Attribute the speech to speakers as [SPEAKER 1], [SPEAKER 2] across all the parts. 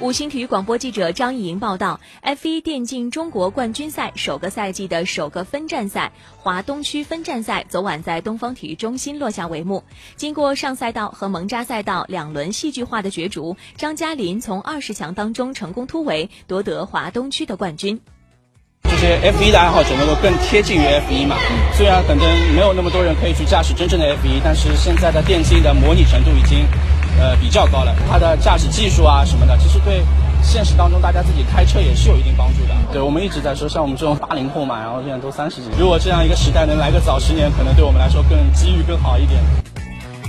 [SPEAKER 1] 五星体育广播记者张艺莹报道：F1 电竞中国冠军赛首个赛季的首个分站赛华东区分站赛昨晚在东方体育中心落下帷幕。经过上赛道和蒙扎赛道两轮戏剧化的角逐，张嘉林从二十强当中成功突围，夺得华东区的冠军。
[SPEAKER 2] 这些 F1 的爱好者能够更贴近于 F1 嘛？虽然可能没有那么多人可以去驾驶真正的 F1，但是现在的电竞的模拟程度已经。呃，比较高了，它的驾驶技术啊什么的，其实对现实当中大家自己开车也是有一定帮助的。对我们一直在说，像我们这种八零后嘛，然后现在都三十几，如果这样一个时代能来个早十年，可能对我们来说更机遇更好一点。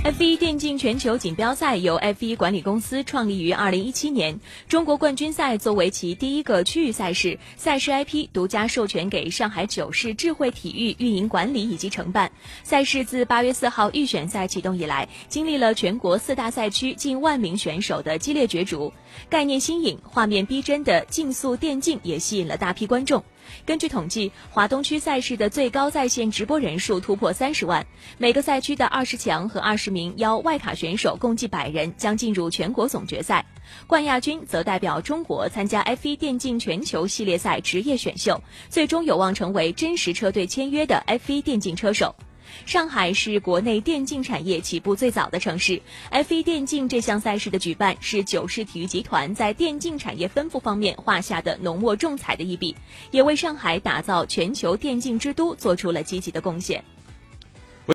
[SPEAKER 1] F1 电竞全球锦标赛由 F1 管理公司创立于2017年。中国冠军赛作为其第一个区域赛事，赛事 IP 独家授权给上海九市智慧体育运营管理以及承办。赛事自8月4号预选赛启动以来，经历了全国四大赛区近万名选手的激烈角逐。概念新颖、画面逼真的竞速电竞也吸引了大批观众。根据统计，华东区赛事的最高在线直播人数突破三十万。每个赛区的二十强和二十名邀外卡选手共计百人将进入全国总决赛。冠亚军则代表中国参加 F1 电竞全球系列赛职业选秀，最终有望成为真实车队签约的 F1 电竞车手。上海是国内电竞产业起步最早的城市，F1 电竞这项赛事的举办是九世体育集团在电竞产业分布方面画下的浓墨重彩的一笔，也为上海打造全球电竞之都做出了积极的贡献。